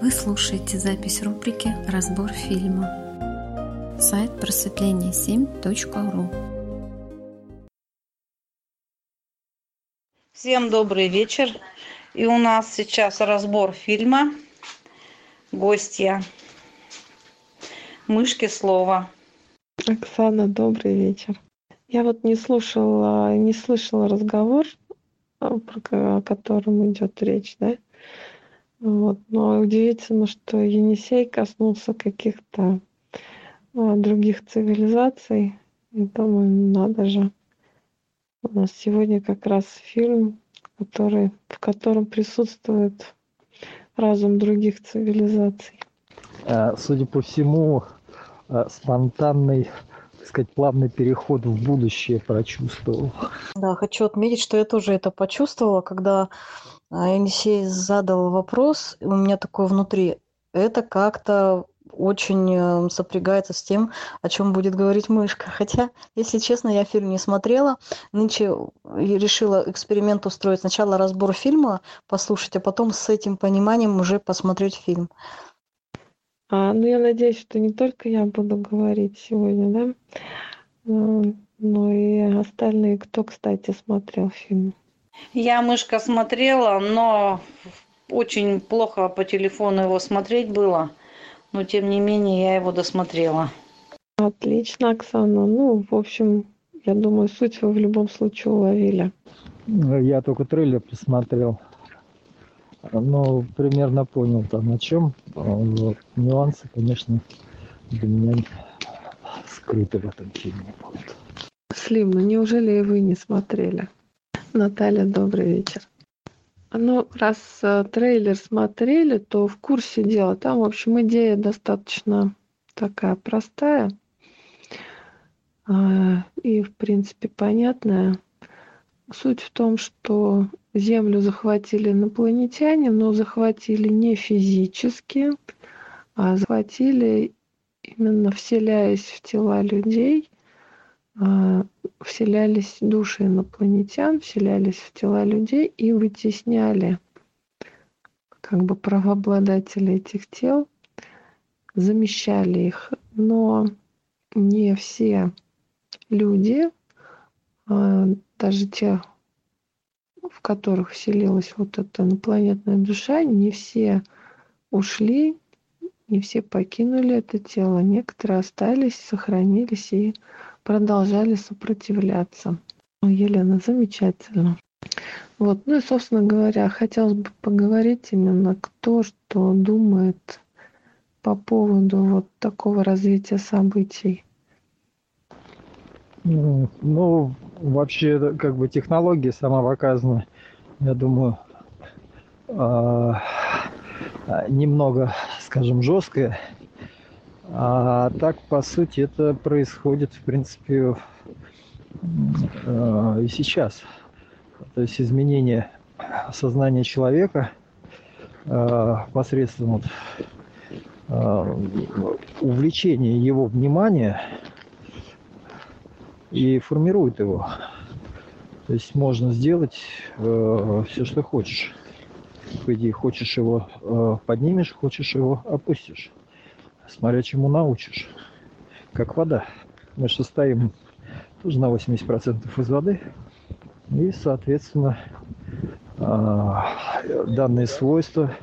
Вы слушаете запись рубрики «Разбор фильма». Сайт просветление7.ру Всем добрый вечер. И у нас сейчас разбор фильма «Гостья». Мышки слова. Оксана, добрый вечер. Я вот не слушала, не слышала разговор, а, про о котором идет речь, да? Вот. Но удивительно, что Енисей коснулся каких-то а, других цивилизаций. И думаю, надо же. У нас сегодня как раз фильм, который, в котором присутствует разум других цивилизаций. Э, судя по всему, э, спонтанный так сказать, плавный переход в будущее прочувствовал. Да, хочу отметить, что я тоже это почувствовала, когда а, Енисей задал вопрос, у меня такое внутри, это как-то очень э, сопрягается с тем, о чем будет говорить мышка. Хотя, если честно, я фильм не смотрела. Нынче решила эксперимент устроить. Сначала разбор фильма послушать, а потом с этим пониманием уже посмотреть фильм. А, ну, я надеюсь, что не только я буду говорить сегодня, да, но, но и остальные, кто, кстати, смотрел фильм. Я мышка смотрела, но очень плохо по телефону его смотреть было. Но тем не менее я его досмотрела. Отлично, Оксана. Ну, в общем, я думаю, суть вы в любом случае уловили. Я только трейлер посмотрел. Ну, примерно понял там о чем. Вот. Нюансы, конечно, для меня скрыты в этом фильме. Слим, ну неужели и вы не смотрели? Наталья, добрый вечер. Ну, раз э, трейлер смотрели, то в курсе дела. Там, в общем, идея достаточно такая простая э, и, в принципе, понятная. Суть в том, что Землю захватили инопланетяне, но захватили не физически, а захватили именно вселяясь в тела людей – а, вселялись души инопланетян, вселялись в тела людей и вытесняли как бы правообладателей этих тел, замещали их. Но не все люди, а, даже те, в которых вселилась вот эта инопланетная душа, не все ушли, не все покинули это тело. Некоторые остались, сохранились и продолжали сопротивляться. Елена, замечательно. Вот, ну и, собственно говоря, хотелось бы поговорить именно, кто что думает по поводу вот такого развития событий. Ну, вообще, как бы технология сама показана, я думаю, а, немного, скажем, жесткая а так, по сути, это происходит, в принципе, э, и сейчас. То есть изменение сознания человека э, посредством вот, э, увлечения его внимания и формирует его. То есть можно сделать все, что хочешь. По хочешь его поднимешь, хочешь его опустишь смотря чему научишь. Как вода. Мы же состоим тоже на 80% из воды. И, соответственно, а, данные свойства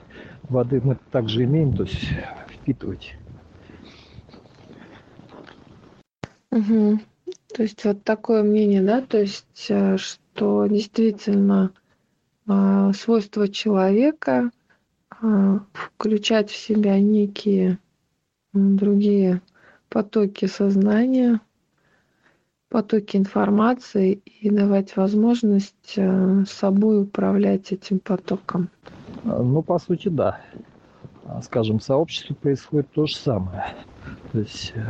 воды мы также имеем, то есть впитывать. Угу. То есть вот такое мнение, да, то есть э, что действительно а, свойства человека а, включать в себя некие другие потоки сознания, потоки информации и давать возможность э, собой управлять этим потоком. Ну, по сути, да. А, скажем, в сообществе происходит то же самое. То есть э,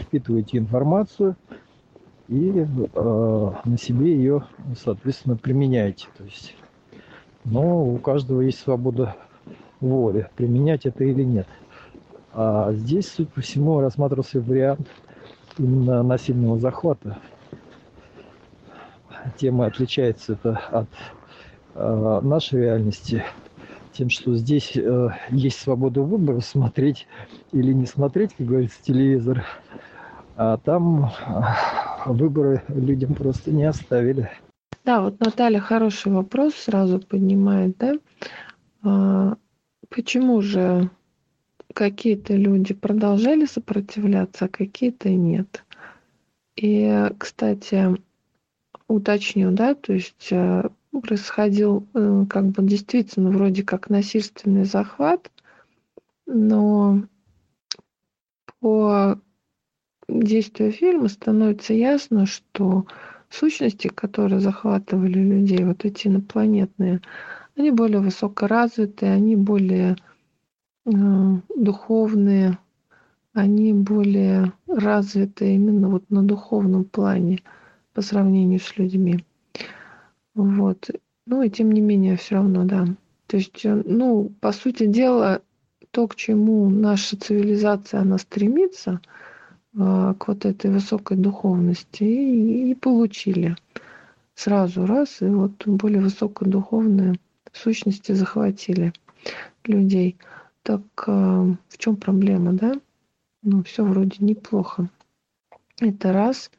впитываете информацию и э, на себе ее, соответственно, применяете. То есть, но у каждого есть свобода воли, применять это или нет. А здесь, судя по всему, рассматривался вариант именно насильного захвата. Тема отличается это от э, нашей реальности тем, что здесь э, есть свобода выбора, смотреть или не смотреть, как говорится, телевизор. А там э, выборы людям просто не оставили. Да, вот Наталья хороший вопрос сразу поднимает, да? А, почему же какие-то люди продолжали сопротивляться, а какие-то нет? И, кстати, уточню, да, то есть э, происходил э, как бы действительно вроде как насильственный захват, но по действию фильма становится ясно, что сущности, которые захватывали людей, вот эти инопланетные, они более высокоразвитые, они более духовные, они более развиты именно вот на духовном плане по сравнению с людьми. Вот. Ну и тем не менее, все равно, да. То есть, э, ну, по сути дела, то, к чему наша цивилизация, она стремится, э, к вот этой высокой духовности, и, и получили сразу раз, и вот более высокодуховные сущности захватили людей. Так э, в чем проблема, да? Ну, все вроде неплохо. Это раз.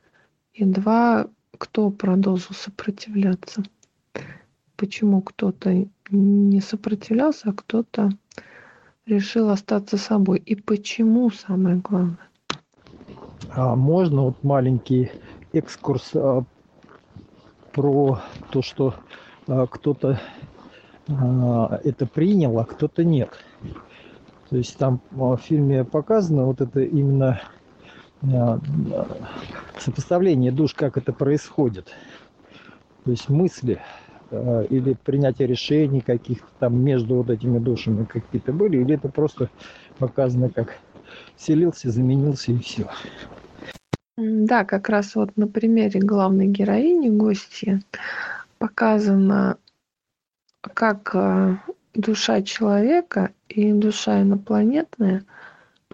И два, кто продолжил сопротивляться. Почему кто-то не сопротивлялся, а кто-то решил остаться собой. И почему самое главное? А можно вот маленький экскурс а, про то, что а, кто-то а, это принял, а кто-то нет. То есть там в фильме показано вот это именно а, сопоставление душ, как это происходит. То есть мысли э, или принятие решений каких-то там между вот этими душами какие-то были, или это просто показано как селился, заменился и все. Да, как раз вот на примере главной героини, гости, показано, как душа человека и душа инопланетная –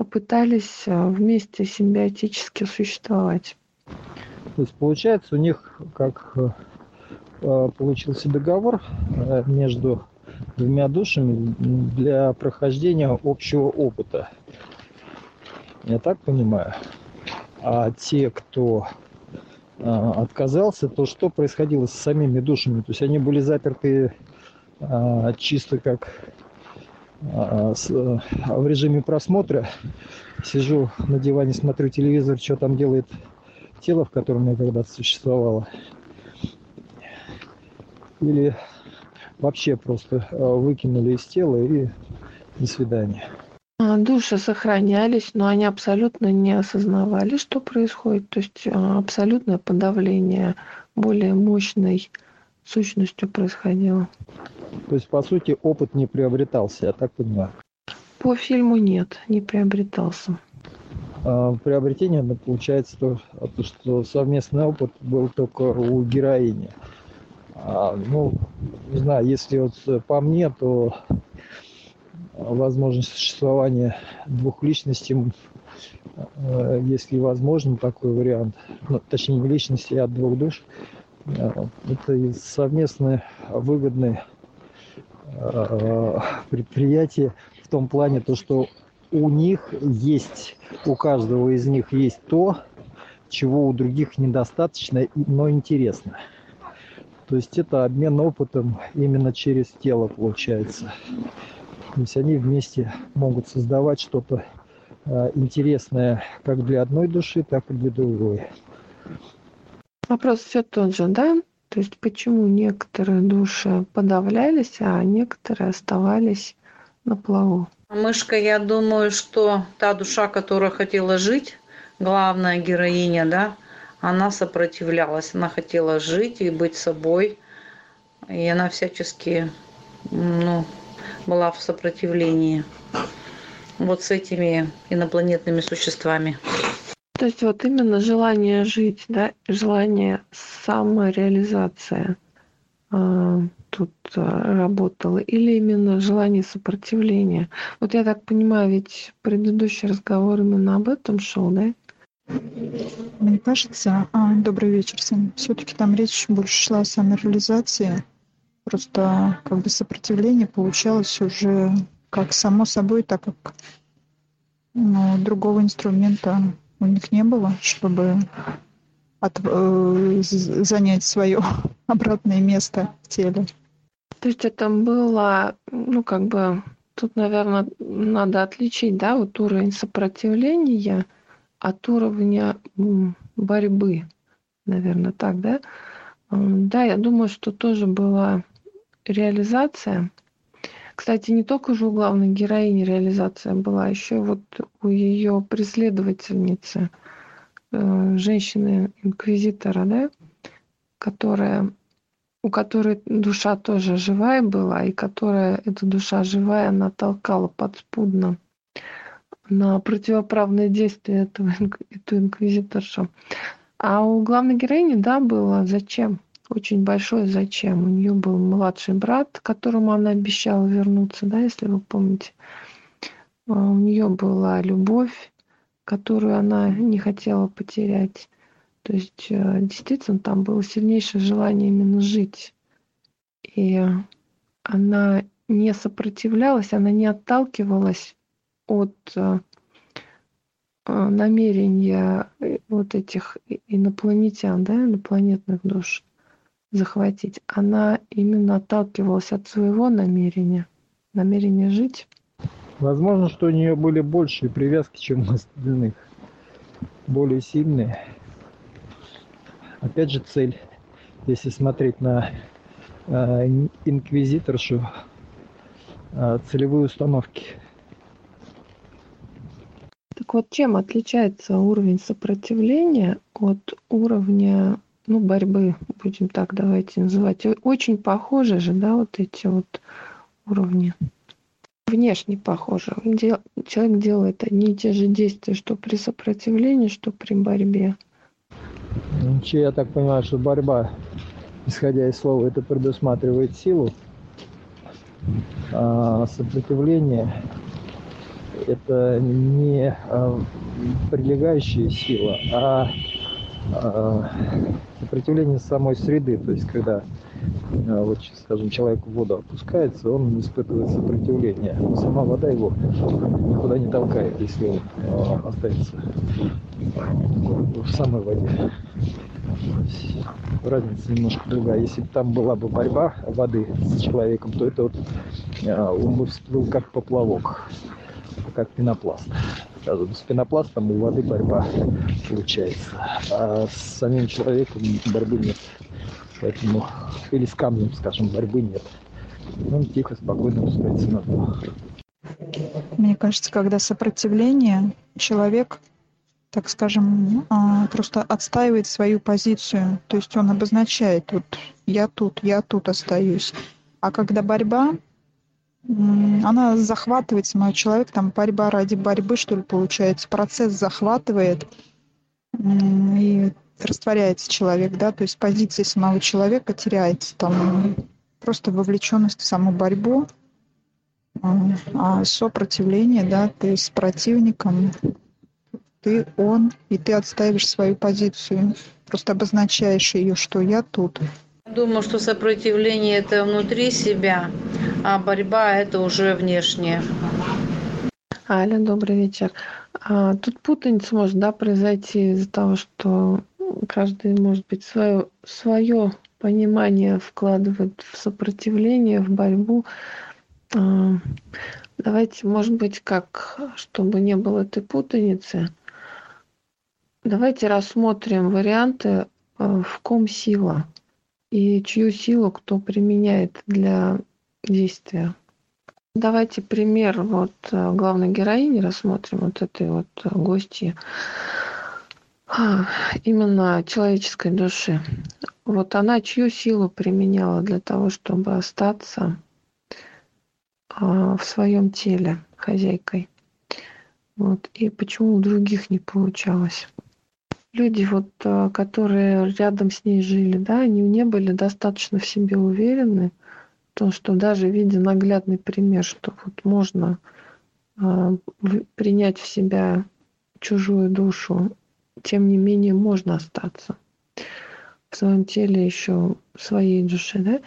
попытались э, вместе симбиотически существовать. То есть получается у них как э, э, получился договор между двумя душами для прохождения общего опыта. Я так понимаю. А те, кто отказался, то что происходило с самими душами? То есть они были заперты чисто как а, а в режиме просмотра. Сижу на диване, смотрю телевизор, что там делает тело, в котором я когда-то существовало. Или вообще просто а, выкинули из тела и до свидания. Души сохранялись, но они абсолютно не осознавали, что происходит. То есть абсолютное подавление более мощной сущностью происходило. То есть, по сути, опыт не приобретался, я так понимаю. По фильму нет, не приобретался. А, приобретение, ну, получается, то, то, что совместный опыт был только у героини. А, ну, не знаю, если вот по мне, то возможность существования двух личностей, а, если возможен такой вариант, ну, точнее не личности, а двух душ, а, это совместные выгодные Э, предприятие в том плане, то, что у них есть, у каждого из них есть то, чего у других недостаточно, но интересно. То есть это обмен опытом именно через тело получается. То есть они вместе могут создавать что-то э, интересное как для одной души, так и для другой. Вопрос все тот же, да? То есть почему некоторые души подавлялись, а некоторые оставались на плаву? Мышка, я думаю, что та душа, которая хотела жить, главная героиня, да, она сопротивлялась, она хотела жить и быть собой, и она всячески, ну, была в сопротивлении вот с этими инопланетными существами. То есть вот именно желание жить, да, желание самореализация э, тут э, работало, или именно желание сопротивления. Вот я так понимаю, ведь предыдущий разговор именно об этом шел, да? Мне кажется, а, добрый вечер всем. Все-таки там речь больше шла о самореализации, Просто как бы сопротивление получалось уже как само собой, так как ну, другого инструмента у них не было, чтобы от, э, занять свое обратное место в теле. То есть это было, ну, как бы, тут, наверное, надо отличить, да, вот уровень сопротивления от уровня борьбы, наверное, так, да? Да, я думаю, что тоже была реализация. Кстати, не только же у главной героини реализация была, еще вот у ее преследовательницы, э, женщины-инквизитора, да, которая, у которой душа тоже живая была, и которая, эта душа живая, она толкала подспудно на противоправные действия этого, эту инквизиторшу. А у главной героини, да, было зачем? Очень большое зачем. У нее был младший брат, которому она обещала вернуться, да, если вы помните. А у нее была любовь, которую она не хотела потерять. То есть э, действительно там было сильнейшее желание именно жить. И она не сопротивлялась, она не отталкивалась от э, э, намерения вот этих инопланетян, да, инопланетных душ захватить, она именно отталкивалась от своего намерения, намерения жить. Возможно, что у нее были большие привязки, чем у остальных, более сильные. Опять же, цель, если смотреть на э, инквизиторшу, э, целевые установки. Так вот, чем отличается уровень сопротивления от уровня ну, борьбы, будем так давайте называть. Очень похожи же, да, вот эти вот уровни. Внешне похожи. Дел, человек делает одни и те же действия, что при сопротивлении, что при борьбе. Ну, я так понимаю, что борьба, исходя из слова, это предусматривает силу, а сопротивление это не а, прилегающая сила, а, а сопротивление самой среды, то есть когда а, вот, скажем, человек в воду опускается, он испытывает сопротивление. Но сама вода его никуда не толкает, если он а, остается в самой воде. Разница немножко другая. Если бы там была бы борьба воды с человеком, то это вот а, он бы всплыл как поплавок, как пенопласт с пенопластом у воды борьба получается, а с самим человеком борьбы нет. Поэтому, или с камнем, скажем, борьбы нет. Он тихо, спокойно устроится на дно. Мне кажется, когда сопротивление, человек, так скажем, а, просто отстаивает свою позицию. То есть он обозначает, вот я тут, я тут остаюсь. А когда борьба, она захватывает самого человека, там борьба ради борьбы, что ли, получается. Процесс захватывает и растворяется человек, да, то есть позиция самого человека теряется, там просто вовлеченность в саму борьбу, а сопротивление, да, ты с противником, ты он, и ты отстаиваешь свою позицию, просто обозначаешь ее, что я тут. Думаю, что сопротивление это внутри себя, а борьба это уже внешне. Аля, добрый вечер. А, тут путаница может да, произойти из-за того, что каждый, может быть, свое, свое понимание вкладывает в сопротивление, в борьбу. А, давайте, может быть, как, чтобы не было этой путаницы, давайте рассмотрим варианты, а, в ком сила – и чью силу кто применяет для действия. Давайте пример вот э, главной героини рассмотрим, вот этой вот э, гости а, именно человеческой души. Вот она чью силу применяла для того, чтобы остаться а, в своем теле хозяйкой. Вот. И почему у других не получалось люди, вот, э, которые рядом с ней жили, да, они не были достаточно в себе уверены, то, что даже видя наглядный пример, что вот можно э, принять в себя чужую душу, тем не менее можно остаться в своем теле еще своей душе, да,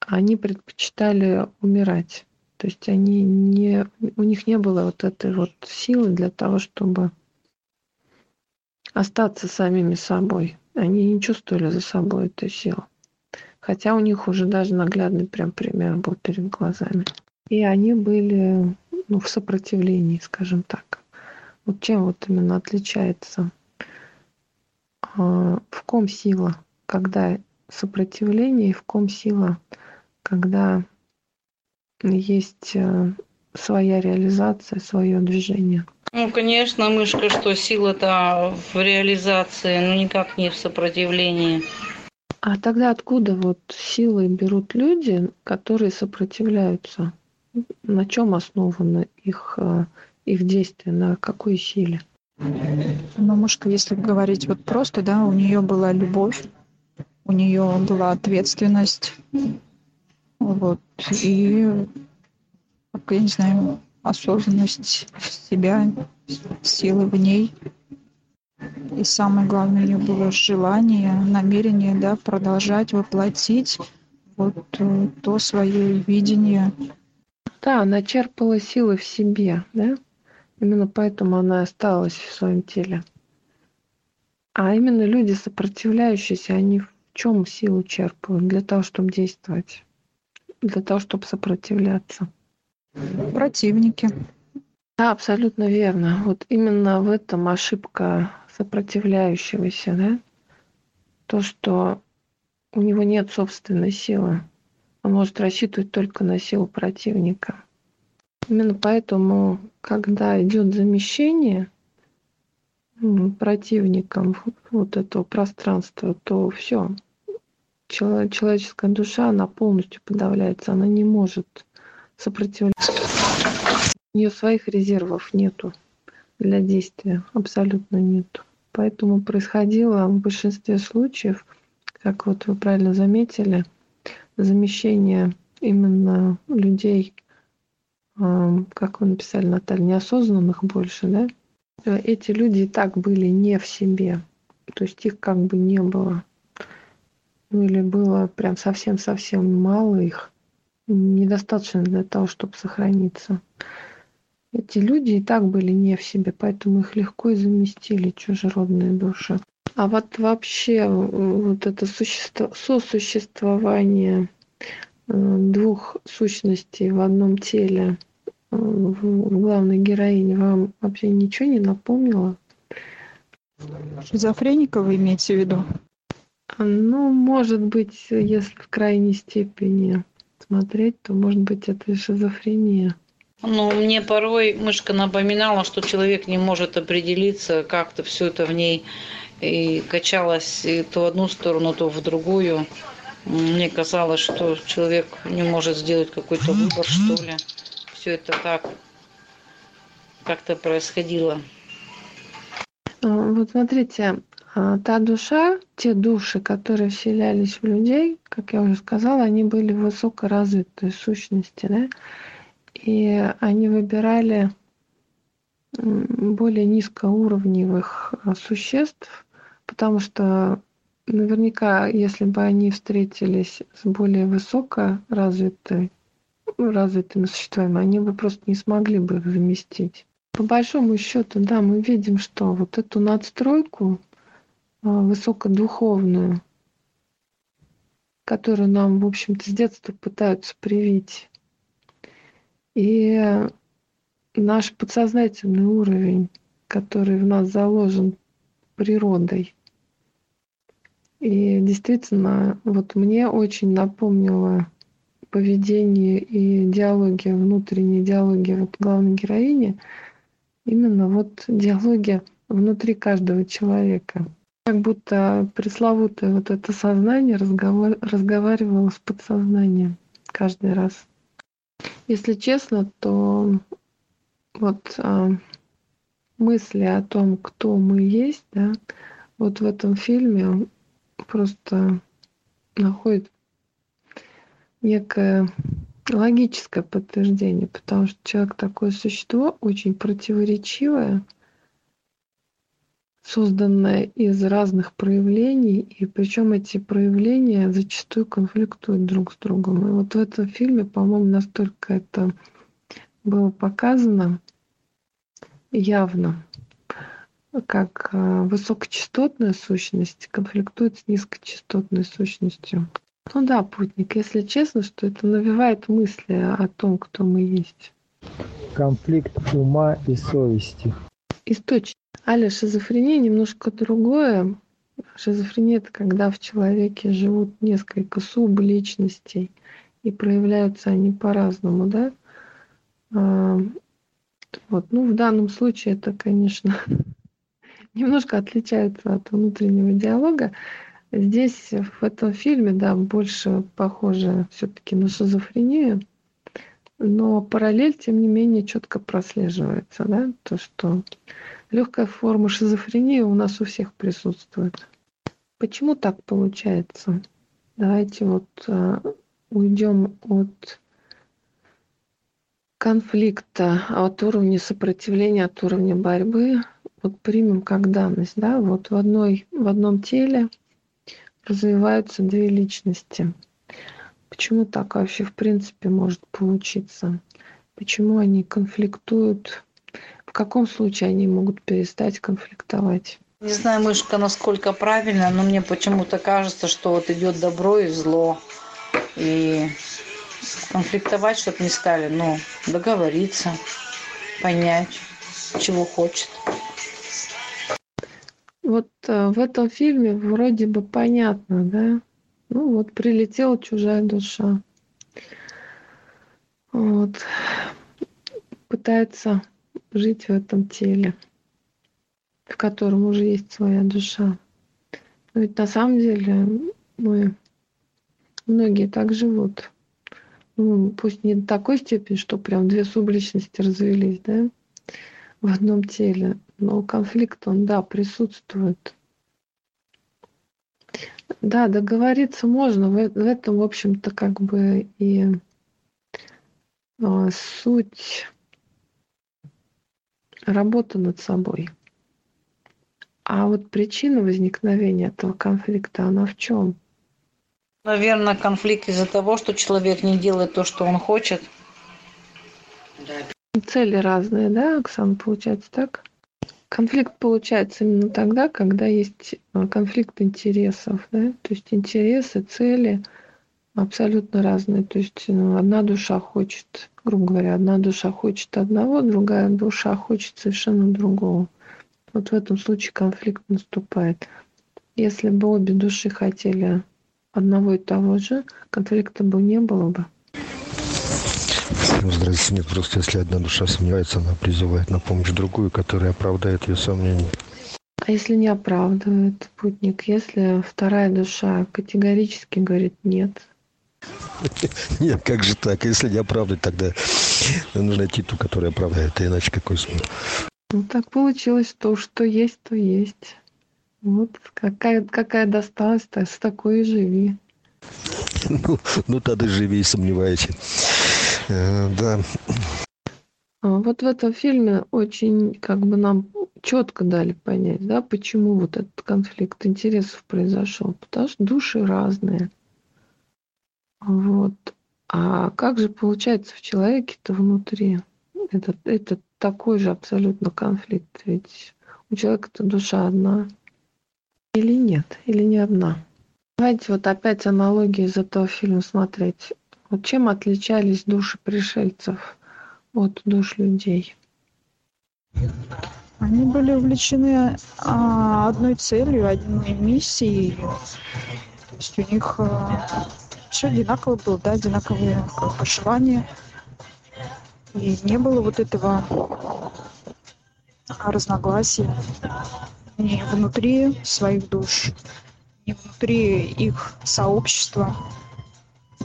они предпочитали умирать. То есть они не, у них не было вот этой вот силы для того, чтобы остаться самими собой. Они не чувствовали за собой эту силу. Хотя у них уже даже наглядный прям пример был перед глазами. И они были ну, в сопротивлении, скажем так. Вот чем вот именно отличается? А, в ком сила, когда сопротивление, и в ком сила, когда есть э, своя реализация, свое движение. Ну, конечно, мышка, что сила-то в реализации, но никак не в сопротивлении. А тогда откуда вот силы берут люди, которые сопротивляются? На чем основано их, э, их действие, на какой силе? Ну, мышка, если говорить вот просто, да, у нее была любовь, у нее была ответственность, вот, и, я не знаю, осознанность себя, силы в ней. И самое главное, у нее было желание, намерение, да, продолжать воплотить вот э, то свое видение. Да, она черпала силы в себе, да? Именно поэтому она осталась в своем теле. А именно люди, сопротивляющиеся, они в чем силу черпают для того, чтобы действовать, для того, чтобы сопротивляться? Противники. Да, абсолютно верно. Вот именно в этом ошибка сопротивляющегося, да? То, что у него нет собственной силы. Он может рассчитывать только на силу противника. Именно поэтому, когда идет замещение противником вот этого пространства, то все. Человеческая душа, она полностью подавляется, она не может сопротивляться. У нее своих резервов нету для действия, абсолютно нету. Поэтому происходило в большинстве случаев, как вот вы правильно заметили, замещение именно людей, как вы написали, Наталья, неосознанных больше, да? Эти люди и так были не в себе, то есть их как бы не было. Ну или было прям совсем-совсем мало их, недостаточно для того, чтобы сохраниться. Эти люди и так были не в себе, поэтому их легко и заместили чужеродные души. А вот вообще вот это существо, сосуществование э, двух сущностей в одном теле э, в главной героине вам вообще ничего не напомнило? Шизофреника вы имеете в виду? Ну, может быть, если в крайней степени смотреть, то, может быть, это шизофрения. Ну, мне порой мышка напоминала, что человек не может определиться, как-то все это в ней и качалось и то в одну сторону, то в другую. Мне казалось, что человек не может сделать какой-то выбор, что ли. Все это так как-то происходило. А, вот смотрите, та душа, те души, которые вселялись в людей, как я уже сказала, они были высокоразвитые сущности, да, и они выбирали более низкоуровневых а, существ, потому что наверняка, если бы они встретились с более высокоразвитой, ну, развитыми существами, они бы просто не смогли бы их заместить. По большому счету, да, мы видим, что вот эту надстройку а, высокодуховную, которую нам, в общем-то, с детства пытаются привить. И наш подсознательный уровень, который в нас заложен природой. И действительно, вот мне очень напомнило поведение и диалоги, внутренние диалоги вот главной героини, именно вот диалоги внутри каждого человека. Как будто пресловутое вот это сознание разговор, разговаривало с подсознанием каждый раз. Если честно, то вот а, мысли о том, кто мы есть, да, вот в этом фильме просто находит некое логическое подтверждение, потому что человек такое существо очень противоречивое, созданное из разных проявлений, и причем эти проявления зачастую конфликтуют друг с другом. И вот в этом фильме, по-моему, настолько это было показано явно, как э, высокочастотная сущность конфликтует с низкочастотной сущностью. Ну да, путник, если честно, что это навевает мысли о том, кто мы есть. Конфликт ума и совести. Источник. Аля, шизофрения немножко другое. Шизофрения – это когда в человеке живут несколько субличностей, и проявляются они по-разному, да? А, вот. Ну, в данном случае это, конечно, немножко отличается от внутреннего диалога. Здесь, в этом фильме, да, больше похоже все-таки на шизофрению, но параллель, тем не менее, четко прослеживается, да, то, что легкая форма шизофрении у нас у всех присутствует. Почему так получается? Давайте вот э, уйдем от конфликта, от уровня сопротивления, от уровня борьбы. Вот примем как данность, да, вот в, одной, в одном теле развиваются две личности. Почему так вообще в принципе может получиться? Почему они конфликтуют? В каком случае они могут перестать конфликтовать? Не знаю, мышка, насколько правильно, но мне почему-то кажется, что вот идет добро и зло. И конфликтовать, чтобы не стали, но договориться, понять, чего хочет. Вот э, в этом фильме вроде бы понятно, да? Ну вот прилетела чужая душа. Вот. Пытается жить в этом теле, в котором уже есть своя душа. Но ведь на самом деле мы многие так живут. Ну, пусть не до такой степени, что прям две субличности развелись, да, в одном теле, но конфликт, он, да, присутствует. Да, договориться можно. В, в этом, в общем-то, как бы и а, суть работы над собой. А вот причина возникновения этого конфликта, она в чем? Наверное, конфликт из-за того, что человек не делает то, что он хочет. Цели разные, да, Оксана, получается так? Конфликт получается именно тогда, когда есть э, конфликт интересов, да, то есть интересы, цели абсолютно разные. То есть ну, одна душа хочет, грубо говоря, одна душа хочет одного, другая душа хочет совершенно другого. Вот в этом случае конфликт наступает. Если бы обе души хотели одного и того же, конфликта бы не было бы. Здравствуйте. Нет, просто если одна душа сомневается, она призывает на помощь другую, которая оправдает ее сомнения. А если не оправдывает путник, если вторая душа категорически говорит нет? Нет, как же так? Если не оправдывать, тогда нужно найти ту, которая оправдает, а иначе какой смысл? Ну так получилось, то, что есть, то есть. Вот какая, какая досталась, то с такой и живи. Ну, ну тогда живи и сомневайся. Э, да. А вот в этом фильме очень как бы нам четко дали понять, да, почему вот этот конфликт интересов произошел. Потому что души разные. Вот. А как же получается в человеке-то внутри? Это, это такой же абсолютно конфликт. Ведь у человека-то душа одна. Или нет, или не одна. Давайте вот опять аналогии из этого фильма смотреть. Вот чем отличались души пришельцев от душ людей? Они были увлечены а, одной целью, одной миссией. То есть у них а, все одинаково было, да, одинаковые как бы, желания. И не было вот этого разногласия ни внутри своих душ, ни внутри их сообщества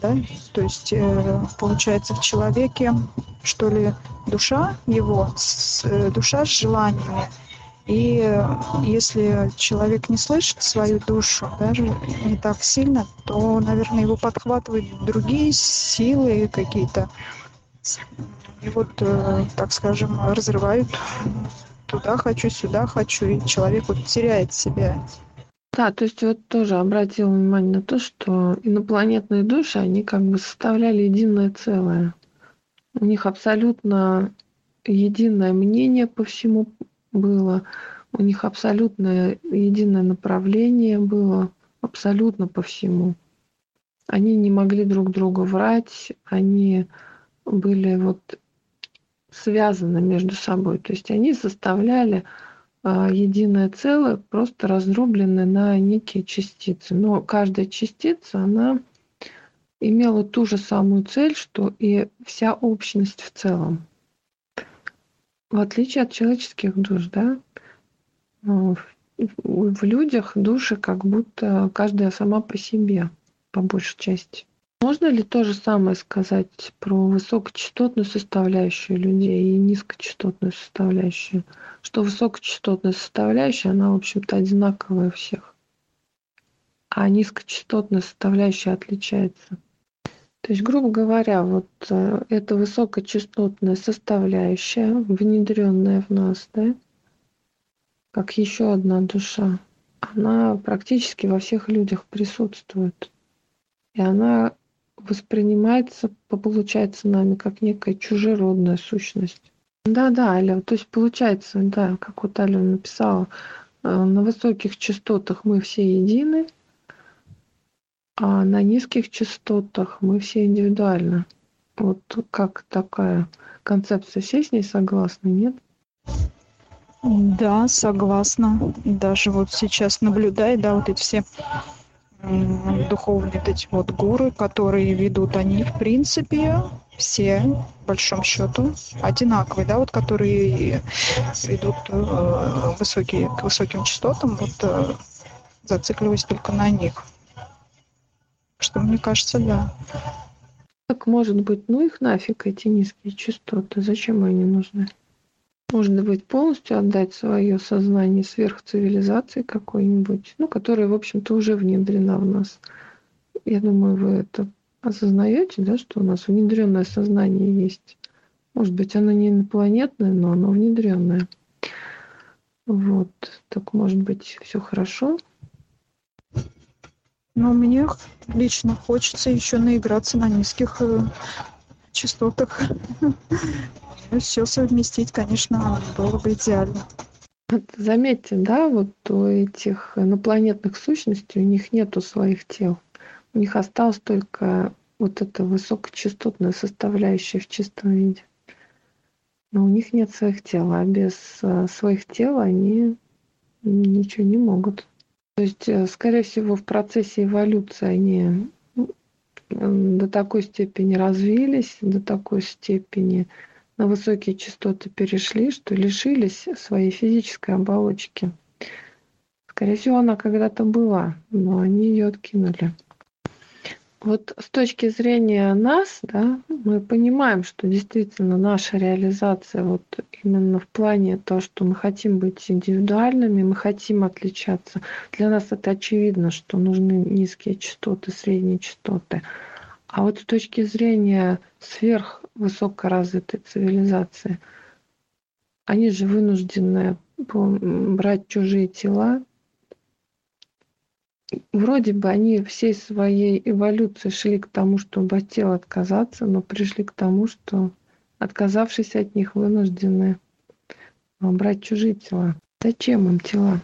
да, то есть э, получается в человеке, что ли, душа его, с, э, душа с желаниями, и э, если человек не слышит свою душу, даже не так сильно, то, наверное, его подхватывают другие силы какие-то. И вот, так скажем, разрывают туда хочу, сюда хочу, и человек вот теряет себя. Да, то есть вот тоже обратил внимание на то, что инопланетные души, они как бы составляли единое целое. У них абсолютно единое мнение по всему было, у них абсолютно единое направление было, абсолютно по всему. Они не могли друг другу врать, они были вот связаны между собой. То есть они составляли а, единое целое, просто разрубленное на некие частицы. Но каждая частица, она имела ту же самую цель, что и вся общность в целом. В отличие от человеческих душ, да, ну, в людях души как будто каждая сама по себе, по большей части. Можно ли то же самое сказать про высокочастотную составляющую людей и низкочастотную составляющую? Что высокочастотная составляющая, она, в общем-то, одинаковая у всех, а низкочастотная составляющая отличается. То есть, грубо говоря, вот э, эта высокочастотная составляющая, внедренная в нас, да, как еще одна душа, она практически во всех людях присутствует. И она воспринимается, получается нами как некая чужеродная сущность. Да, да, Аля, то есть получается, да, как вот Аля написала, э, на высоких частотах мы все едины, а на низких частотах мы все индивидуально. Вот как такая концепция, все с ней согласны, нет? Да, согласна. Даже вот сейчас наблюдая, да, вот эти все духовные вот эти вот гуры, которые ведут, они в принципе все, в большом счету, одинаковые, да, вот которые ведут э, высокие, к высоким частотам, вот э, зацикливаясь только на них. Что мне кажется, да. Так может быть, ну их нафиг эти низкие частоты, зачем они нужны? Можно быть полностью отдать свое сознание сверхцивилизации какой-нибудь, ну, которая, в общем-то, уже внедрена в нас. Я думаю, вы это осознаете, да, что у нас внедренное сознание есть. Может быть, оно не инопланетное, но оно внедренное. Вот, так может быть, все хорошо. Но мне лично хочется еще наиграться на низких э, частотах. Все совместить, конечно, было бы идеально. Заметьте, да, вот у этих инопланетных сущностей, у них нету своих тел. У них осталась только вот эта высокочастотная составляющая в чистом виде. Но у них нет своих тел, а без э, своих тел они ничего не могут. То есть, э, скорее всего, в процессе эволюции они до такой степени развились, до такой степени на высокие частоты перешли, что лишились своей физической оболочки. Скорее всего, она когда-то была, но они ее откинули. Вот с точки зрения нас, да, мы понимаем, что действительно наша реализация вот именно в плане того, что мы хотим быть индивидуальными, мы хотим отличаться. Для нас это очевидно, что нужны низкие частоты, средние частоты. А вот с точки зрения сверхвысокоразвитой цивилизации, они же вынуждены брать чужие тела. Вроде бы они всей своей эволюции шли к тому, чтобы от тела отказаться, но пришли к тому, что отказавшись от них, вынуждены брать чужие тела. Зачем им тела?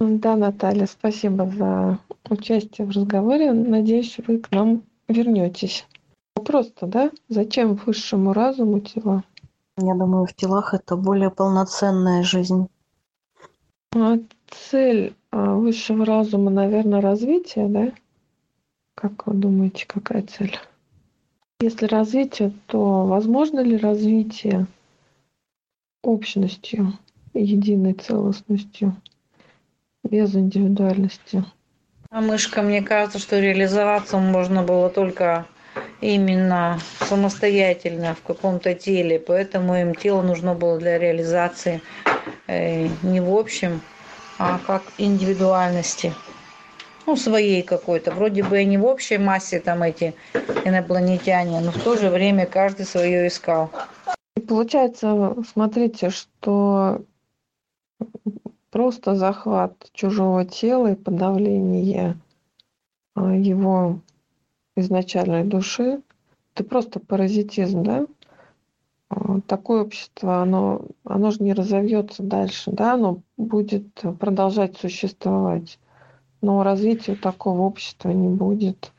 Да, Наталья, спасибо за участие в разговоре. Надеюсь, вы к нам вернетесь. Просто, да? Зачем высшему разуму тела? Я думаю, в телах это более полноценная жизнь. А цель а, высшего разума, наверное, развитие, да? Как вы думаете, какая цель? Если развитие, то возможно ли развитие общностью, единой целостностью, без индивидуальности? А мышка, мне кажется, что реализоваться можно было только именно самостоятельно в каком-то теле, поэтому им тело нужно было для реализации э, не в общем, а как индивидуальности. Ну, своей какой-то. Вроде бы и не в общей массе там эти инопланетяне, но в то же время каждый свое искал. И получается, смотрите, что просто захват чужого тела и подавление его изначальной души. Это просто паразитизм, да? А, такое общество, оно, оно же не разовьется дальше, да, оно будет продолжать существовать. Но развития такого общества не будет.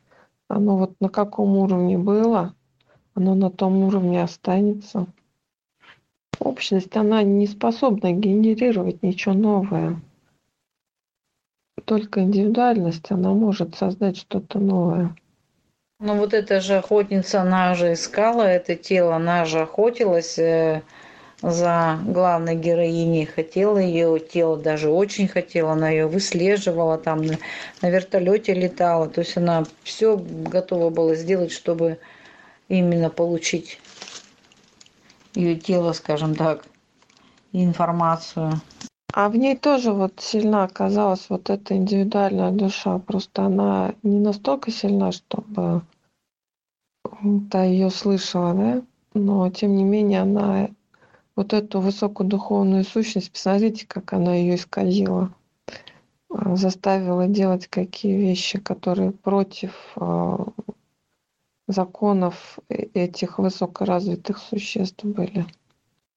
Оно вот на каком уровне было, оно на том уровне останется. Общность, она не способна генерировать ничего новое. Только индивидуальность, она может создать что-то новое. Ну вот эта же охотница, она же искала это тело, она же охотилась э, за главной героиней, хотела ее тело, даже очень хотела, она ее выслеживала, там на, вертолете летала, то есть она все готова была сделать, чтобы именно получить ее тело, скажем так, информацию. А в ней тоже вот сильна оказалась вот эта индивидуальная душа. Просто она не настолько сильна, чтобы та ее слышала, да? Но тем не менее она вот эту высокую духовную сущность, посмотрите, как она ее исказила. А, заставила делать какие вещи, которые против а, законов э, этих высокоразвитых существ были.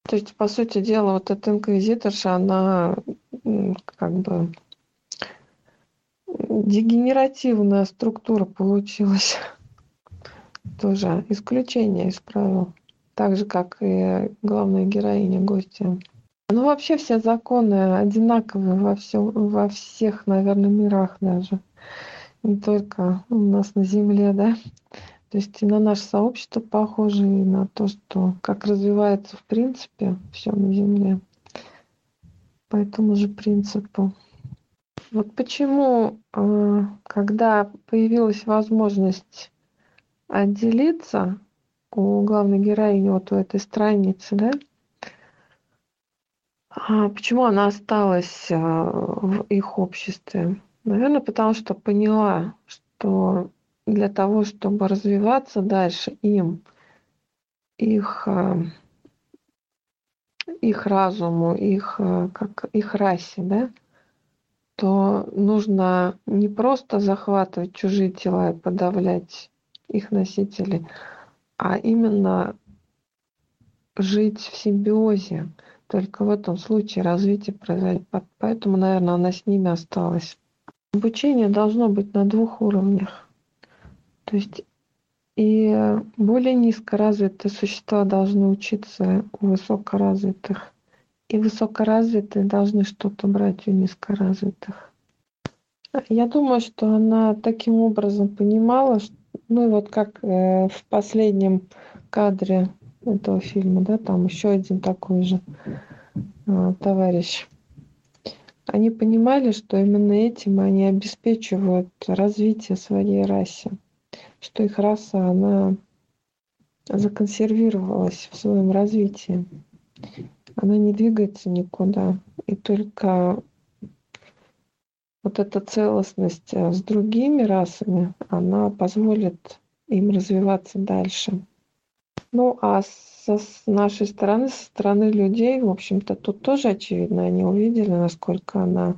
То есть, по сути дела, вот эта инквизиторша, она как бы дегенеративная структура получилась. Тоже исключение из правил. Так же, как и главная героиня гостя. Ну, вообще все законы одинаковые во, всем, во всех, наверное, мирах даже. Не только у нас на Земле, да. То есть и на наше сообщество похоже, и на то, что как развивается в принципе все на Земле по этому же принципу. Вот почему, а, когда появилась возможность отделиться у главной героини вот у этой страницы, да, а почему она осталась а, в их обществе? Наверное, потому что поняла, что для того, чтобы развиваться дальше им, их, э, их разуму, их, э, как, их расе, да, то нужно не просто захватывать чужие тела и подавлять их носителей, а именно жить в симбиозе. Только в этом случае развитие произойдет. Поэтому, наверное, она с ними осталась. Обучение должно быть на двух уровнях. То есть и более низкоразвитые существа должны учиться у высокоразвитых. И высокоразвитые должны что-то брать у низкоразвитых. Я думаю, что она таким образом понимала, что, ну и вот как э, в последнем кадре этого фильма, да, там еще один такой же э, товарищ. Они понимали, что именно этим они обеспечивают развитие своей расе что их раса, она законсервировалась в своем развитии. Она не двигается никуда. И только вот эта целостность э, с другими расами, она позволит им развиваться дальше. Ну, а со, с нашей стороны, со стороны людей, в общем-то, тут тоже очевидно, они увидели, насколько она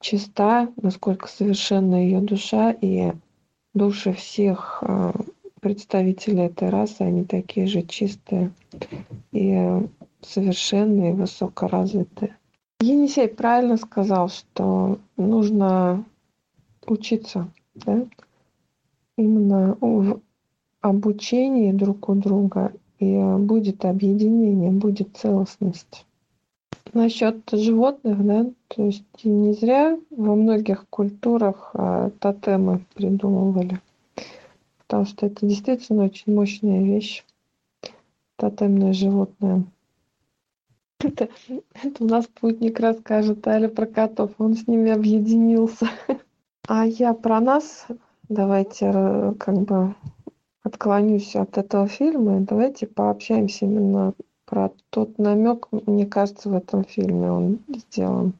чиста, насколько совершенна ее душа, и души всех э, представителей этой расы, они такие же чистые и совершенные, высокоразвитые. Енисей правильно сказал, что нужно учиться, да? именно в обучении друг у друга, и будет объединение, будет целостность. Насчет животных, да, то есть не зря во многих культурах а, тотемы придумывали. Потому что это действительно очень мощная вещь. Тотемное животное. Это, это у нас путник расскажет Аля про котов. Он с ними объединился. А я про нас, давайте э, как бы отклонюсь от этого фильма. Давайте пообщаемся именно про тот намек, мне кажется, в этом фильме он сделан.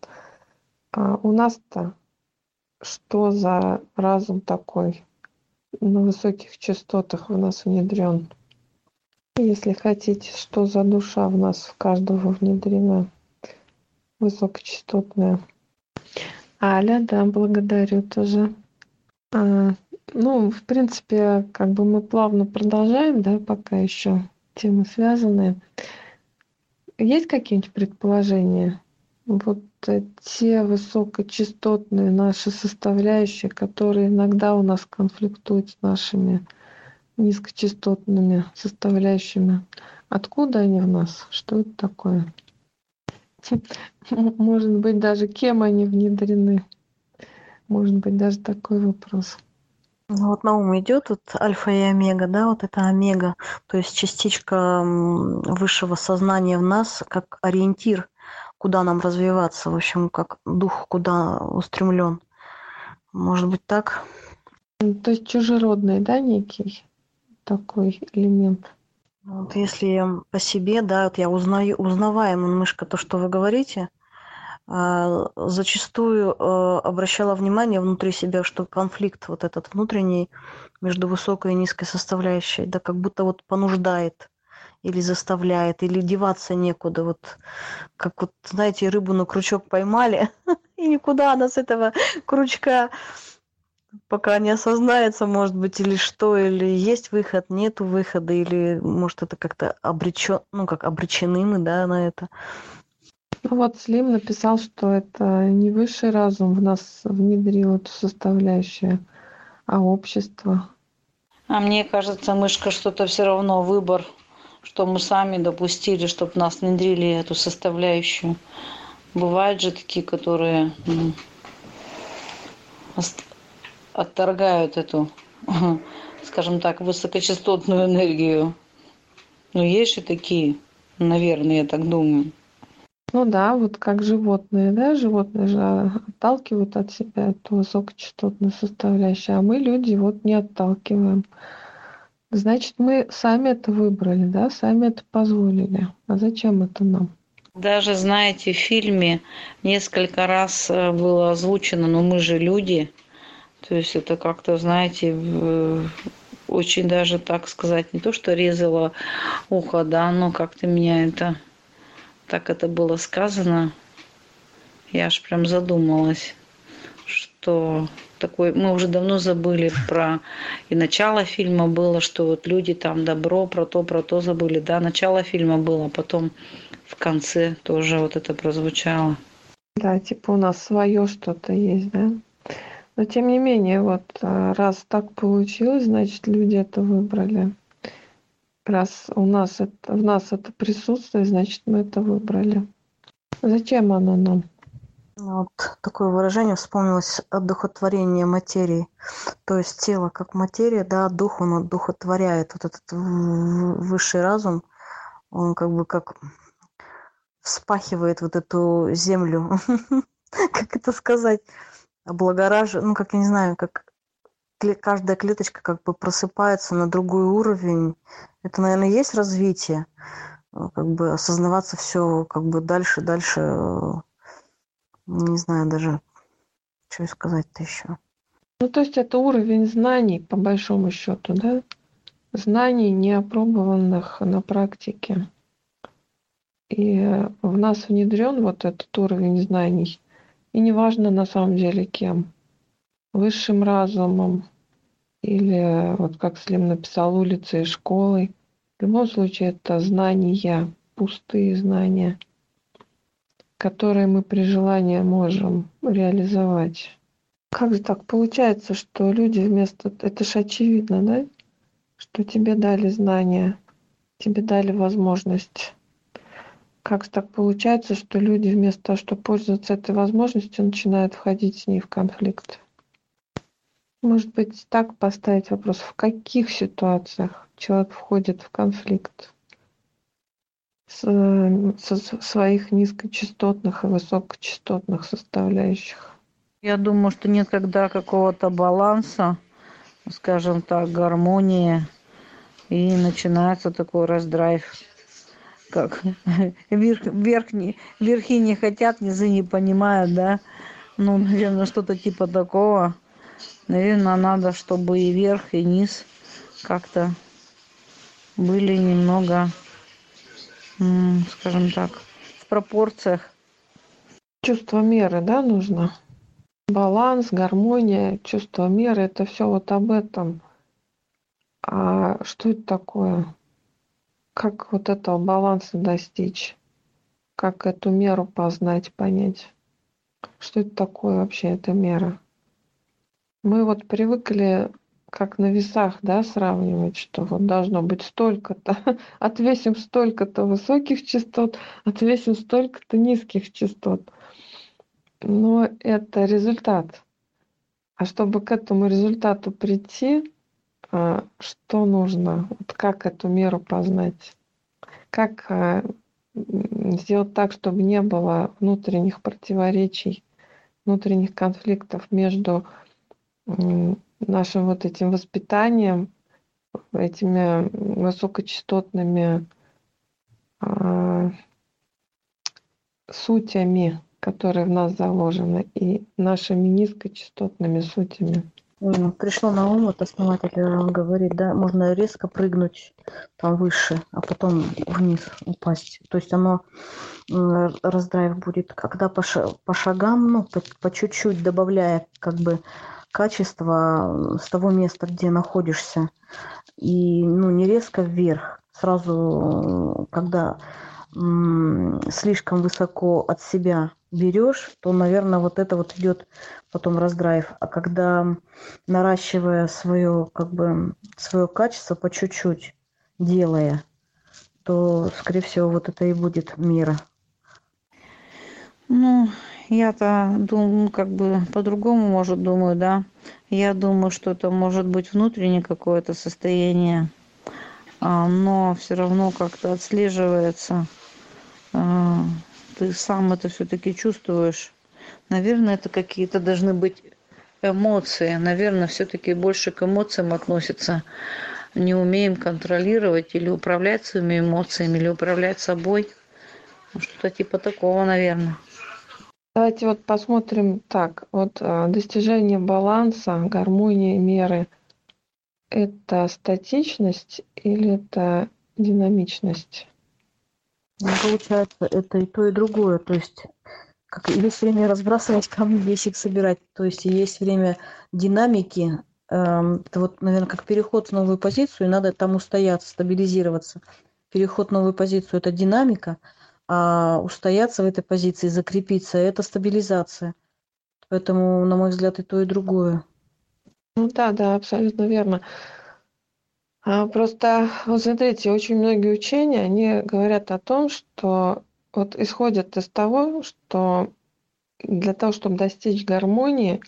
А у нас-то что за разум такой на высоких частотах в нас внедрен? Если хотите, что за душа в нас в каждого внедрена? высокочастотные. Аля, да, благодарю тоже. А, ну, в принципе, как бы мы плавно продолжаем, да, пока еще темы связанные. Есть какие-нибудь предположения? Вот те высокочастотные наши составляющие, которые иногда у нас конфликтуют с нашими низкочастотными составляющими. Откуда они в нас? Что это такое? Может быть, даже кем они внедрены? Может быть, даже такой вопрос. Ну, вот на ум идет вот альфа и омега, да, вот это омега, то есть частичка высшего сознания в нас как ориентир, куда нам развиваться, в общем, как дух куда устремлен. Может быть так? То есть чужеродный, да, некий такой элемент? Вот если по себе, да, вот я узнаю, узнаваем немножко то, что вы говорите – зачастую э, обращала внимание внутри себя, что конфликт вот этот внутренний между высокой и низкой составляющей, да, как будто вот понуждает или заставляет, или деваться некуда. Вот как вот, знаете, рыбу на крючок поймали, и никуда она с этого крючка пока не осознается, может быть, или что, или есть выход, нету выхода, или может это как-то обречен, ну как обречены мы, да, на это. Ну вот Слим написал, что это не высший разум в нас внедрил эту составляющую, а общество. А мне кажется, мышка, что-то все равно выбор, что мы сами допустили, чтобы нас внедрили эту составляющую. Бывают же такие, которые ну, отторгают эту, скажем так, высокочастотную энергию. Ну, есть же такие, наверное, я так думаю. Ну да, вот как животные, да, животные же отталкивают от себя эту высокочастотную составляющую, а мы, люди, вот не отталкиваем. Значит, мы сами это выбрали, да, сами это позволили. А зачем это нам? Даже, знаете, в фильме несколько раз э, было озвучено, но мы же люди. То есть это как-то, знаете, очень даже, так сказать, не то, что резало ухо, да, но как-то меня это так это было сказано, я аж прям задумалась, что такой, мы уже давно забыли про, и начало фильма было, что вот люди там добро, про то, про то забыли, да, начало фильма было, потом в конце тоже вот это прозвучало. Да, типа у нас свое что-то есть, да? Но тем не менее, вот а, раз так получилось, значит, люди это выбрали раз у нас это, в нас это присутствует, значит, мы это выбрали. Зачем оно нам? Вот такое выражение вспомнилось одухотворение материи. То есть тело как материя, да, дух он одухотворяет. Вот этот высший разум, он как бы как вспахивает вот эту землю. Как это сказать? Облагораживает, ну, как я не знаю, как каждая клеточка как бы просыпается на другой уровень. Это, наверное, есть развитие, э, как бы осознаваться все как бы дальше, дальше, э, не знаю даже, что сказать-то еще. Ну, то есть это уровень знаний, по большому счету, да? Знаний, не опробованных на практике. И в нас внедрен вот этот уровень знаний. И неважно на самом деле кем. Высшим разумом, или вот как Слим написал, улицей и школой. В любом случае это знания, пустые знания, которые мы при желании можем реализовать. Как же так получается, что люди вместо... Это же очевидно, да? Что тебе дали знания, тебе дали возможность. Как же так получается, что люди вместо того, чтобы пользоваться этой возможностью, начинают входить с ней в конфликт? Может быть, так поставить вопрос, в каких ситуациях человек входит в конфликт со своих низкочастотных и высокочастотных составляющих? Я думаю, что нет когда какого-то баланса, скажем так, гармонии, и начинается такой раздрайв как верх, верхние, верхи не хотят, низы не понимают, да? Ну, наверное, что-то типа такого наверное надо чтобы и верх и низ как-то были немного скажем так в пропорциях чувство меры, да, нужно? Баланс, гармония, чувство меры – это все вот об этом. А что это такое? Как вот этого баланса достичь? Как эту меру познать, понять? Что это такое вообще, эта мера? Мы вот привыкли как на весах, да, сравнивать, что вот должно быть столько-то, отвесим столько-то высоких частот, отвесим столько-то низких частот. Но это результат. А чтобы к этому результату прийти, а, что нужно? Вот как эту меру познать? Как а, сделать так, чтобы не было внутренних противоречий, внутренних конфликтов между нашим вот этим воспитанием, этими высокочастотными э, сутями, которые в нас заложены, и нашими низкочастотными сутями. Пришло на ум, вот основатель говорит, да, можно резко прыгнуть там выше, а потом вниз упасть. То есть оно, раздрайв будет, когда по, по шагам, ну, по чуть-чуть добавляя как бы качество с того места, где находишься. И ну, не резко вверх, сразу, когда м- слишком высоко от себя берешь, то, наверное, вот это вот идет потом раздрайв. А когда наращивая свое, как бы, свое качество по чуть-чуть, делая, то, скорее всего, вот это и будет мера. Ну, я-то думаю, как бы по-другому, может, думаю, да. Я думаю, что это может быть внутреннее какое-то состояние, а, но все равно как-то отслеживается. А, ты сам это все-таки чувствуешь. Наверное, это какие-то должны быть эмоции. Наверное, все-таки больше к эмоциям относится. Не умеем контролировать или управлять своими эмоциями, или управлять собой. Что-то типа такого, наверное. Давайте вот посмотрим так. Вот а, достижение баланса, гармонии, меры – это статичность или это динамичность? Ну, получается, это и то, и другое. То есть как есть время разбрасывать камни, есть их собирать. То есть есть время динамики. Эм, это вот, наверное, как переход в новую позицию, и надо там устояться, стабилизироваться. Переход в новую позицию – это динамика – а устояться в этой позиции, закрепиться – это стабилизация. Поэтому, на мой взгляд, и то, и другое. Ну да, да, абсолютно верно. А просто, вот смотрите, очень многие учения, они говорят о том, что вот исходят из того, что для того, чтобы достичь гармонии,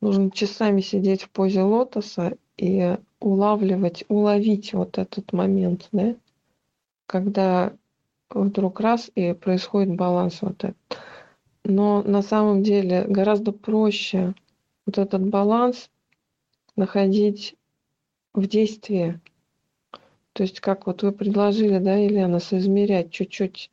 нужно часами сидеть в позе лотоса и улавливать, уловить вот этот момент, да, когда вдруг раз и происходит баланс вот этот. Но на самом деле гораздо проще вот этот баланс находить в действии. То есть как вот вы предложили, да, Елена, соизмерять чуть-чуть,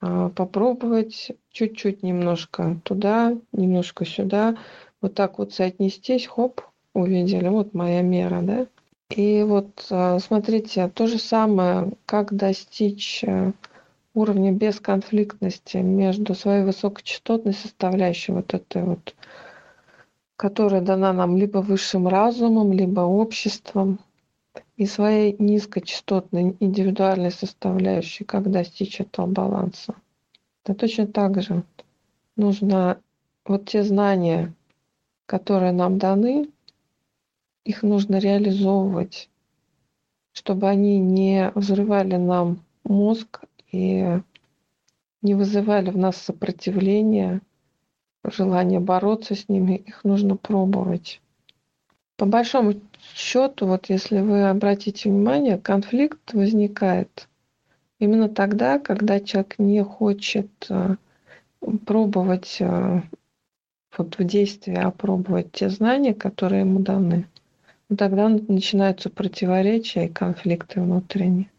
а, попробовать чуть-чуть немножко туда, немножко сюда, вот так вот соотнестись, хоп, увидели, вот моя мера, да, и вот а, смотрите, то же самое, как достичь э, уровня бесконфликтности между своей высокочастотной составляющей, вот этой вот, которая дана нам либо высшим разумом, либо обществом, и своей низкочастотной индивидуальной составляющей, как достичь этого баланса. Да точно так же нужно вот те знания, которые нам даны, их нужно реализовывать, чтобы они не взрывали нам мозг и не вызывали в нас сопротивления, желание бороться с ними, их нужно пробовать. По большому счету, вот если вы обратите внимание, конфликт возникает именно тогда, когда человек не хочет э, пробовать э, вот в действии опробовать те знания, которые ему даны тогда начинаются противоречия и конфликты внутренние.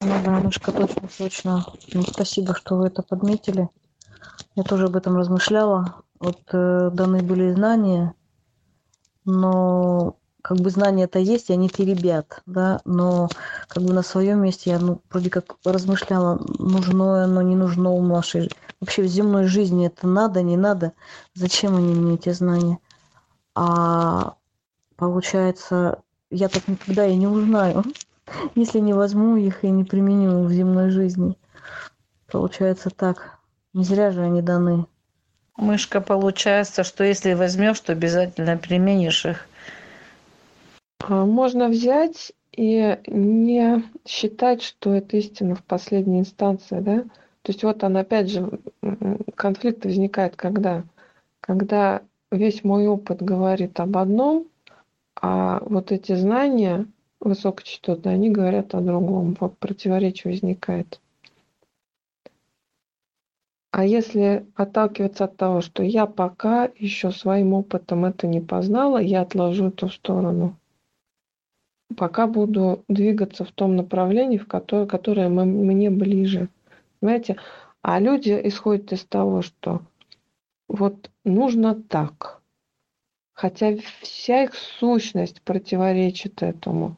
Ну да, Анушка, точно, точно. Ну, спасибо, что вы это подметили. Я тоже об этом размышляла. Вот э, даны были знания, но как бы знания-то есть, и они ребят, да, но как бы на своем месте я, ну, вроде как размышляла, нужно оно, не нужно в нашей, вообще в земной жизни это надо, не надо, зачем они мне эти знания? А получается, я так никогда и не узнаю, если не возьму их и не применю в земной жизни. Получается так. Не зря же они даны. Мышка, получается, что если возьмешь, то обязательно применишь их. А, можно взять и не считать, что это истина в последней инстанции, да? То есть вот он опять же, конфликт возникает когда? Когда весь мой опыт говорит об одном, а вот эти знания высокочастотные, они говорят о другом. Вот противоречие возникает. А если отталкиваться от того, что я пока еще своим опытом это не познала, я отложу эту сторону. Пока буду двигаться в том направлении, в которое, которое мне ближе. Понимаете? А люди исходят из того, что вот нужно так. Хотя вся их сущность противоречит этому.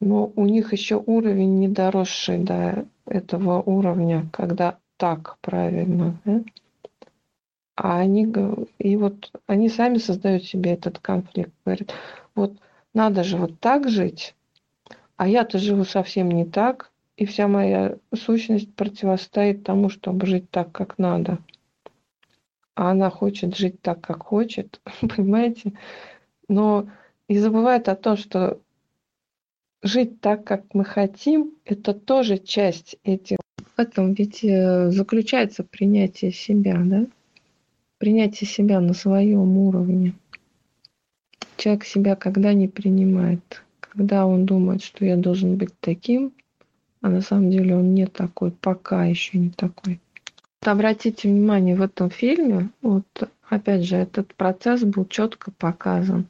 Но у них еще уровень не доросший до этого уровня, когда так правильно. Да? А они, и вот они сами создают себе этот конфликт. Говорят, вот надо же вот так жить, а я-то живу совсем не так, и вся моя сущность противостоит тому, чтобы жить так, как надо. А она хочет жить так, как хочет, понимаете? Но и забывает о том, что жить так, как мы хотим, это тоже часть этих в этом ведь э, заключается принятие себя, да? Принятие себя на своем уровне. Человек себя когда не принимает, когда он думает, что я должен быть таким, а на самом деле он не такой, пока еще не такой. Обратите внимание, в этом фильме, вот опять же, этот процесс был четко показан.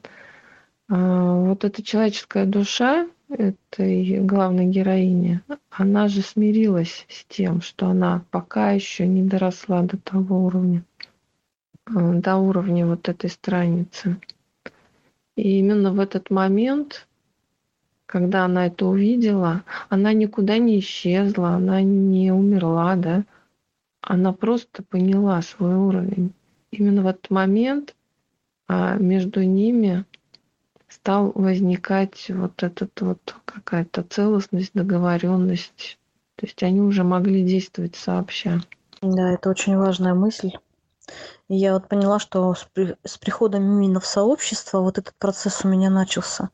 А, вот эта человеческая душа, этой главной героини, она же смирилась с тем, что она пока еще не доросла до того уровня, э, до уровня вот этой страницы. И именно в этот момент, когда она это увидела, она никуда не исчезла, она не умерла, да, она просто поняла свой уровень. Именно в этот момент а между ними стал возникать вот этот вот какая-то целостность, договоренность. То есть они уже могли действовать сообща. Да, это очень важная мысль. И я вот поняла, что с, при, с приходом именно в сообщество вот этот процесс у меня начался.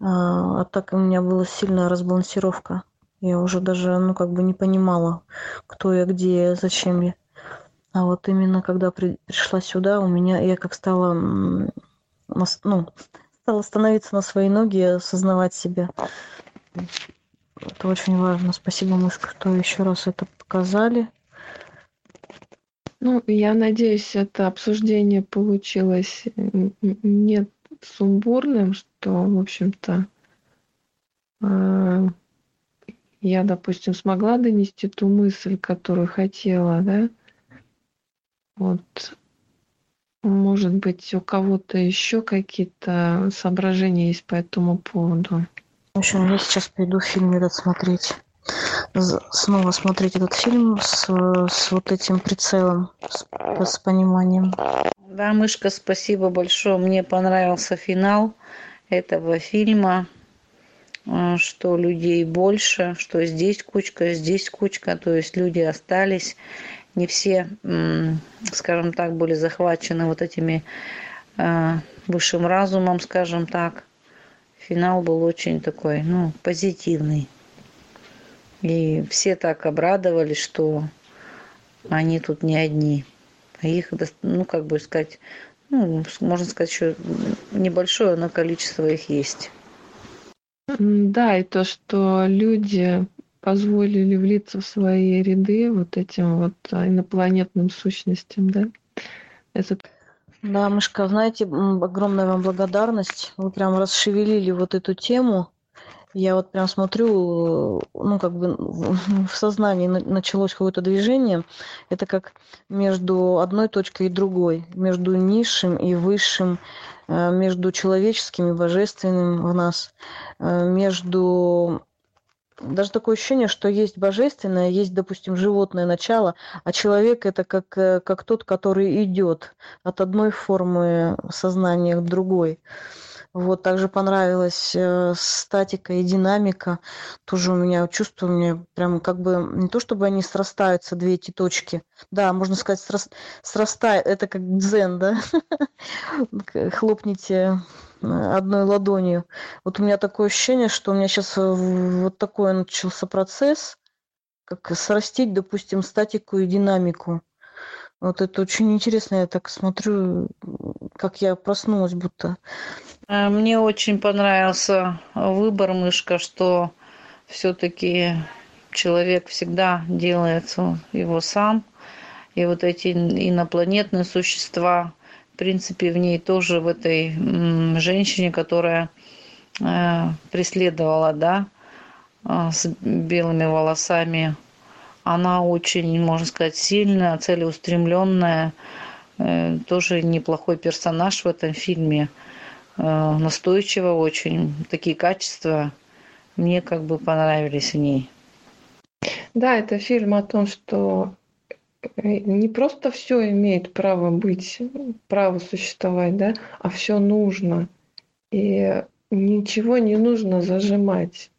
А, а так у меня была сильная разбалансировка. Я уже даже, ну, как бы не понимала, кто я, где я, зачем я. А вот именно когда при, пришла сюда, у меня, я как стала, ну, стала становиться на свои ноги осознавать себя. Это очень важно. Спасибо, мышка, что еще раз это показали. Ну, я надеюсь, это обсуждение получилось не сумбурным, что, в общем-то, а, я, допустим, смогла донести ту мысль, которую хотела, да, вот может быть, у кого-то еще какие-то соображения есть по этому поводу? В общем, я сейчас пойду фильм этот смотреть. Снова смотреть этот фильм с, с вот этим прицелом, с, с пониманием. Да, Мышка, спасибо большое. Мне понравился финал этого фильма, что людей больше, что здесь кучка, здесь кучка, то есть люди остались не все, скажем так, были захвачены вот этими а, высшим разумом, скажем так. Финал был очень такой, ну, позитивный. И все так обрадовались, что они тут не одни. А их, ну, как бы сказать, ну, можно сказать, еще небольшое, но количество их есть. Да, и то, что люди позволили влиться в свои ряды вот этим вот а, инопланетным сущностям, да? Это... Да, Мышка, знаете, огромная вам благодарность. Вы прям расшевелили вот эту тему. Я вот прям смотрю, ну, как бы в сознании началось какое-то движение. Это как между одной точкой и другой, между низшим и высшим, э, между человеческим и божественным в нас, э, между даже такое ощущение, что есть божественное, есть, допустим, животное начало, а человек это как, как тот, который идет от одной формы сознания к другой. Вот, также понравилась э, статика и динамика. Тоже у меня чувство, у меня прям как бы не то, чтобы они срастаются, две эти точки. Да, можно сказать, срас, срастает, это как дзен, да? Хлопните одной ладонью. Вот у меня такое ощущение, что у меня сейчас вот такой начался процесс, как срастить, допустим, статику и динамику. Вот это очень интересно, я так смотрю, как я проснулась будто. Э, мне очень понравился выбор мышка, что все-таки человек всегда делает его сам. И вот эти инопланетные существа, в принципе, в ней тоже, в этой женщине, которая э, преследовала, да, э, с белыми волосами она очень, можно сказать, сильная, целеустремленная, тоже неплохой персонаж в этом фильме, настойчиво очень. Такие качества мне как бы понравились в ней. Да, это фильм о том, что э, не просто все имеет право быть, право существовать, да, а все нужно. И ничего не нужно зажимать.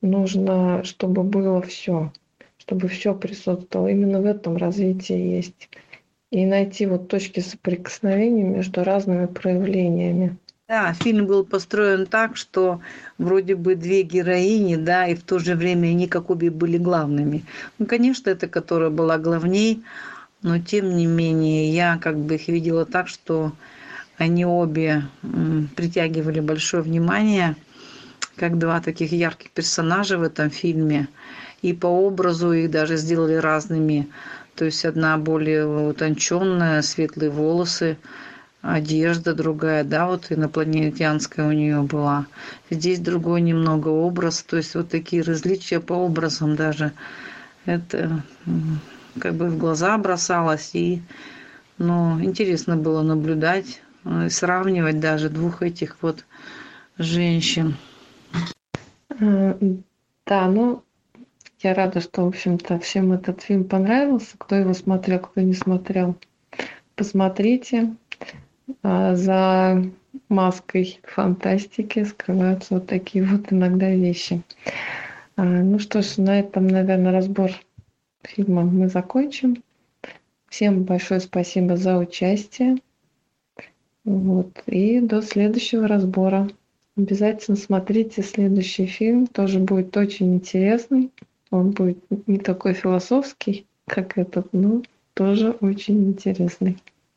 Нужно, чтобы было все чтобы все присутствовало. Именно в этом развитие есть. И найти вот точки соприкосновения между разными проявлениями. Да, фильм был построен так, что вроде бы две героини, да, и в то же время они как обе были главными. Ну, конечно, это которая была главней, но тем не менее я как бы их видела так, что они обе притягивали большое внимание, как два таких ярких персонажа в этом фильме – и по образу их даже сделали разными. То есть одна более утонченная, светлые волосы, одежда другая, да, вот инопланетянская у нее была. Здесь другой немного образ, то есть вот такие различия по образам даже. Это как бы в глаза бросалось, и ну, интересно было наблюдать, э, сравнивать даже двух этих вот женщин. Э, да, ну я рада, что, в общем-то, всем этот фильм понравился. Кто его смотрел, кто не смотрел, посмотрите. А, за маской фантастики скрываются вот такие вот иногда вещи. А, ну что ж, на этом, наверное, разбор фильма мы закончим. Всем большое спасибо за участие. Вот. И до следующего разбора. Обязательно смотрите следующий фильм, тоже будет очень интересный. Он будет не такой философский, как этот, но тоже очень интересный.